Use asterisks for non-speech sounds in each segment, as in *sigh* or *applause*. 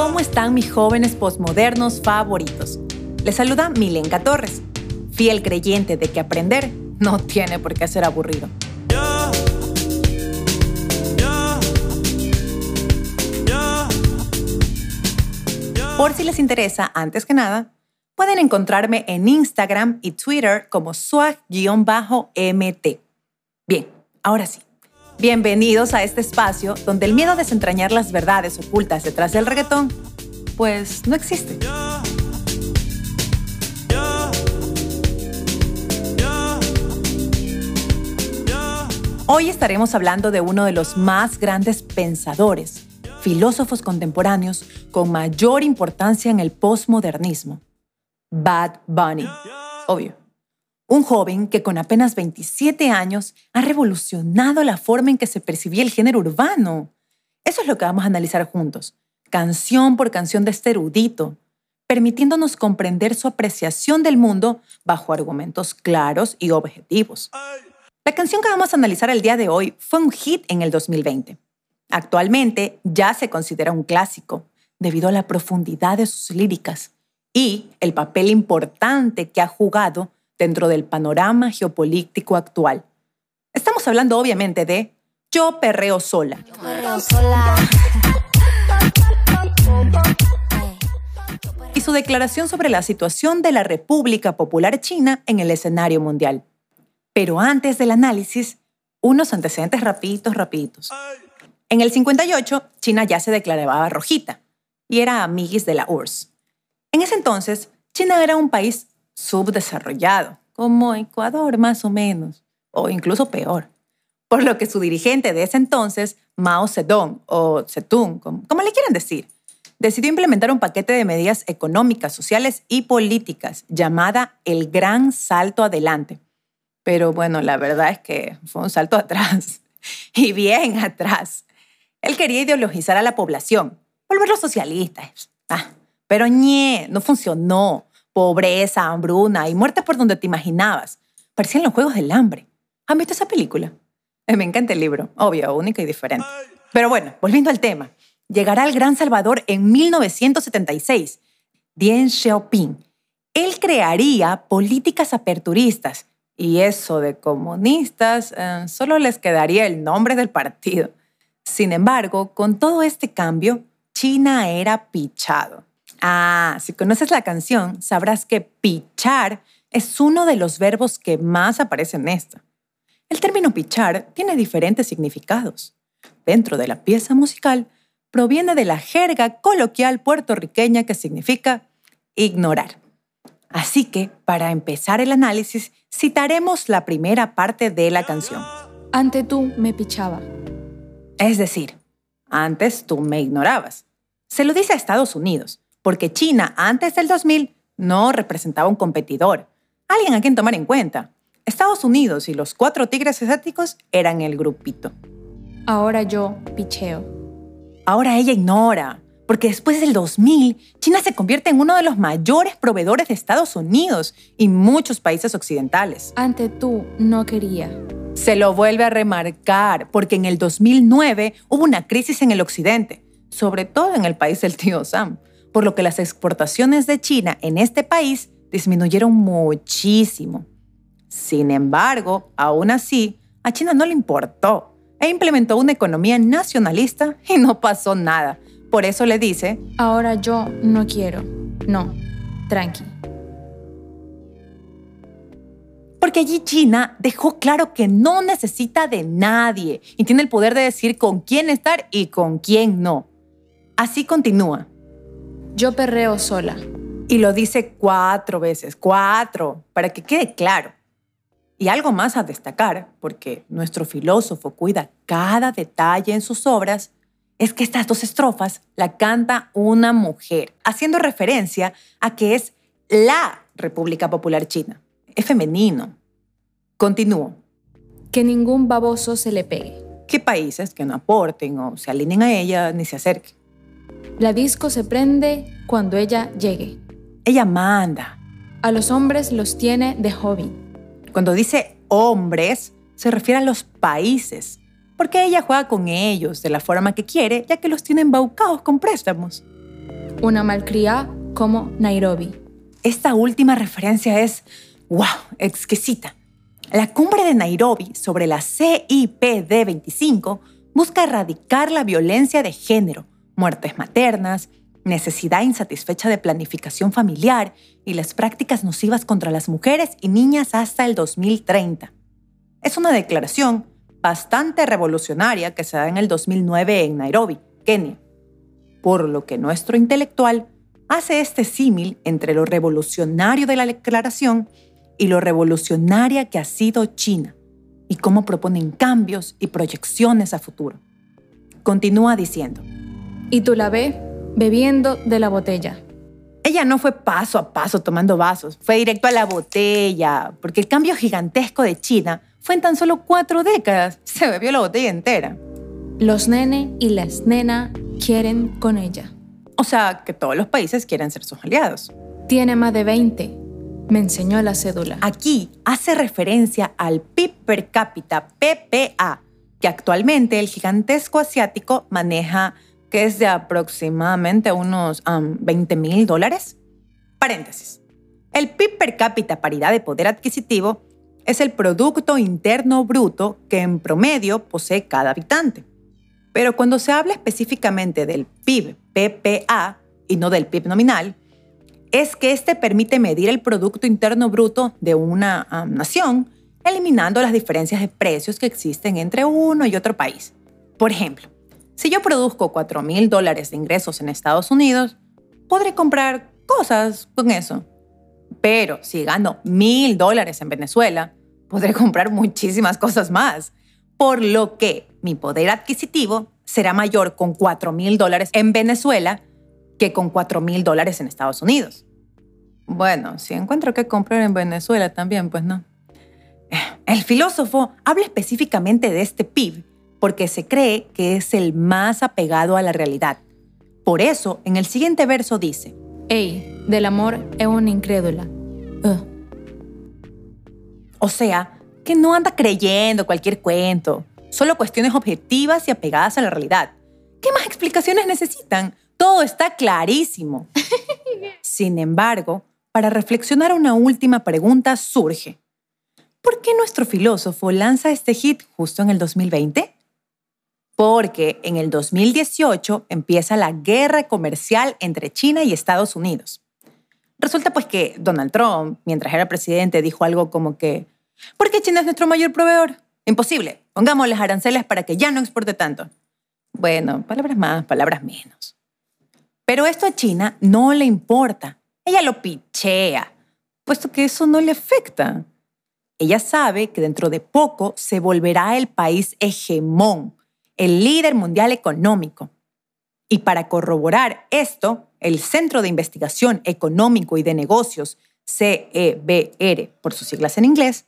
¿Cómo están mis jóvenes posmodernos favoritos? Les saluda Milenka Torres, fiel creyente de que aprender no tiene por qué ser aburrido. Por si les interesa, antes que nada, pueden encontrarme en Instagram y Twitter como swag-mt. Bien, ahora sí. Bienvenidos a este espacio donde el miedo a desentrañar las verdades ocultas detrás del reggaetón, pues no existe. Hoy estaremos hablando de uno de los más grandes pensadores, filósofos contemporáneos con mayor importancia en el postmodernismo, Bad Bunny. Obvio. Un joven que con apenas 27 años ha revolucionado la forma en que se percibía el género urbano. Eso es lo que vamos a analizar juntos, canción por canción de este erudito, permitiéndonos comprender su apreciación del mundo bajo argumentos claros y objetivos. La canción que vamos a analizar el día de hoy fue un hit en el 2020. Actualmente ya se considera un clásico debido a la profundidad de sus líricas y el papel importante que ha jugado dentro del panorama geopolítico actual. Estamos hablando obviamente de Yo perreo sola. Y su declaración sobre la situación de la República Popular China en el escenario mundial. Pero antes del análisis, unos antecedentes rapiditos, rapiditos. En el 58, China ya se declaraba rojita y era amiguis de la URSS. En ese entonces, China era un país subdesarrollado, como Ecuador más o menos, o incluso peor. Por lo que su dirigente de ese entonces, Mao Zedong, o Zedong, como, como le quieran decir, decidió implementar un paquete de medidas económicas, sociales y políticas llamada el Gran Salto Adelante. Pero bueno, la verdad es que fue un salto *laughs* atrás, y bien atrás. Él quería ideologizar a la población, volverlos socialistas. Ah, pero ñe, no funcionó pobreza, hambruna y muerte por donde te imaginabas. Parecían los Juegos del Hambre. ¿Han visto esa película? Eh, me encanta el libro, obvio, única y diferente. Pero bueno, volviendo al tema. Llegará el Gran Salvador en 1976. Dien Xiaoping. Él crearía políticas aperturistas y eso de comunistas eh, solo les quedaría el nombre del partido. Sin embargo, con todo este cambio, China era pichado. Ah, si conoces la canción, sabrás que pichar es uno de los verbos que más aparece en esta. El término pichar tiene diferentes significados. Dentro de la pieza musical, proviene de la jerga coloquial puertorriqueña que significa ignorar. Así que, para empezar el análisis, citaremos la primera parte de la canción. Ante tú me pichaba. Es decir, antes tú me ignorabas. Se lo dice a Estados Unidos, porque China antes del 2000 no representaba un competidor, alguien a quien tomar en cuenta. Estados Unidos y los cuatro tigres asiáticos eran el grupito. Ahora yo picheo. Ahora ella ignora, porque después del 2000, China se convierte en uno de los mayores proveedores de Estados Unidos y muchos países occidentales. Ante tú no quería. Se lo vuelve a remarcar, porque en el 2009 hubo una crisis en el occidente, sobre todo en el país del tío Sam por lo que las exportaciones de China en este país disminuyeron muchísimo. Sin embargo, aún así, a China no le importó e implementó una economía nacionalista y no pasó nada. Por eso le dice, ahora yo no quiero. No, tranqui. Porque allí China dejó claro que no necesita de nadie y tiene el poder de decir con quién estar y con quién no. Así continúa. Yo perreo sola. Y lo dice cuatro veces, cuatro, para que quede claro. Y algo más a destacar, porque nuestro filósofo cuida cada detalle en sus obras, es que estas dos estrofas la canta una mujer, haciendo referencia a que es la República Popular China. Es femenino. Continúo. Que ningún baboso se le pegue. ¿Qué países que no aporten o se alineen a ella ni se acerquen? La disco se prende cuando ella llegue. Ella manda. A los hombres los tiene de hobby. Cuando dice hombres, se refiere a los países, porque ella juega con ellos de la forma que quiere, ya que los tiene embaucados con préstamos. una malcriada como Nairobi. Esta última referencia es, wow, exquisita. La cumbre de Nairobi sobre la CIPD-25 busca erradicar la violencia de género, muertes maternas, necesidad insatisfecha de planificación familiar y las prácticas nocivas contra las mujeres y niñas hasta el 2030. Es una declaración bastante revolucionaria que se da en el 2009 en Nairobi, Kenia, por lo que nuestro intelectual hace este símil entre lo revolucionario de la declaración y lo revolucionaria que ha sido China y cómo proponen cambios y proyecciones a futuro. Continúa diciendo. Y tú la ves bebiendo de la botella. Ella no fue paso a paso tomando vasos, fue directo a la botella, porque el cambio gigantesco de China fue en tan solo cuatro décadas. *laughs* Se bebió la botella entera. Los nene y las nena quieren con ella. O sea, que todos los países quieren ser sus aliados. Tiene más de 20. Me enseñó la cédula. Aquí hace referencia al PIB per cápita, PPA, que actualmente el gigantesco asiático maneja, que es de aproximadamente unos 20 mil dólares. Paréntesis. El PIB per cápita paridad de poder adquisitivo es el Producto Interno Bruto que en promedio posee cada habitante. Pero cuando se habla específicamente del PIB, PPA, y no del PIB nominal, es que este permite medir el Producto Interno Bruto de una nación, eliminando las diferencias de precios que existen entre uno y otro país. Por ejemplo, si yo produzco 4 mil dólares de ingresos en Estados Unidos, podré comprar cosas con eso. Pero si gano mil dólares en Venezuela, podré comprar muchísimas cosas más. Por lo que mi poder adquisitivo será mayor con 4 mil dólares en Venezuela que con 4 mil dólares en Estados Unidos. Bueno, si encuentro que comprar en Venezuela también, pues no. El filósofo habla específicamente de este PIB porque se cree que es el más apegado a la realidad. Por eso, en el siguiente verso dice, Ey, del amor es una incrédula. O sea, que no anda creyendo cualquier cuento, solo cuestiones objetivas y apegadas a la realidad. ¿Qué más explicaciones necesitan? Todo está clarísimo. *laughs* Sin embargo, para reflexionar una última pregunta surge. ¿Por qué nuestro filósofo lanza este hit justo en el 2020? Porque en el 2018 empieza la guerra comercial entre China y Estados Unidos. Resulta pues que Donald Trump, mientras era presidente, dijo algo como que, ¿por qué China es nuestro mayor proveedor? Imposible, pongámosle aranceles para que ya no exporte tanto. Bueno, palabras más, palabras menos. Pero esto a China no le importa. Ella lo pichea, puesto que eso no le afecta. Ella sabe que dentro de poco se volverá el país hegemón, el líder mundial económico. Y para corroborar esto, el Centro de Investigación Económico y de Negocios, CEBR por sus siglas en inglés,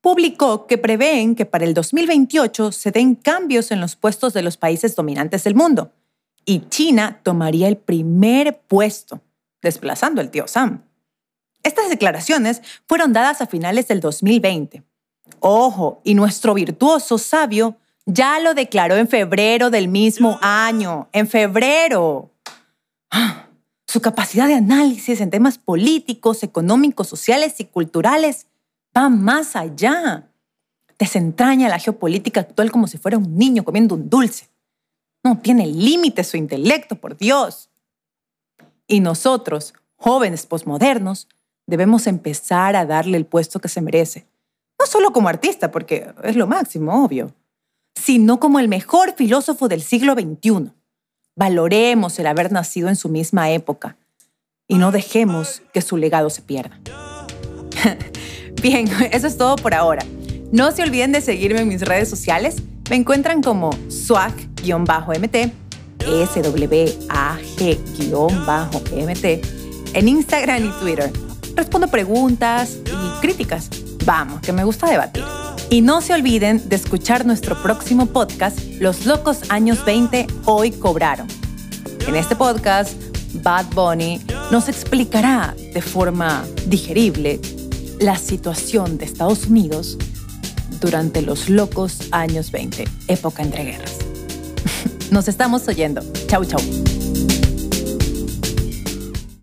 publicó que prevén que para el 2028 se den cambios en los puestos de los países dominantes del mundo y China tomaría el primer puesto, desplazando al tío Sam. Estas declaraciones fueron dadas a finales del 2020. Ojo, y nuestro virtuoso sabio ya lo declaró en febrero del mismo año, en febrero. Su capacidad de análisis en temas políticos, económicos, sociales y culturales va más allá. Desentraña la geopolítica actual como si fuera un niño comiendo un dulce. No tiene límite su intelecto, por Dios. Y nosotros, jóvenes posmodernos, debemos empezar a darle el puesto que se merece. No solo como artista, porque es lo máximo, obvio, sino como el mejor filósofo del siglo XXI. Valoremos el haber nacido en su misma época y no dejemos que su legado se pierda. *laughs* Bien, eso es todo por ahora. No se olviden de seguirme en mis redes sociales. Me encuentran como swag-mt, swag-mt, en Instagram y Twitter. Respondo preguntas y críticas. Vamos, que me gusta debatir. Y no se olviden de escuchar nuestro próximo podcast, Los Locos Años 20 Hoy Cobraron. En este podcast, Bad Bunny nos explicará de forma digerible la situación de Estados Unidos durante los locos años 20, época entre guerras. *laughs* Nos estamos oyendo. Chau, chau.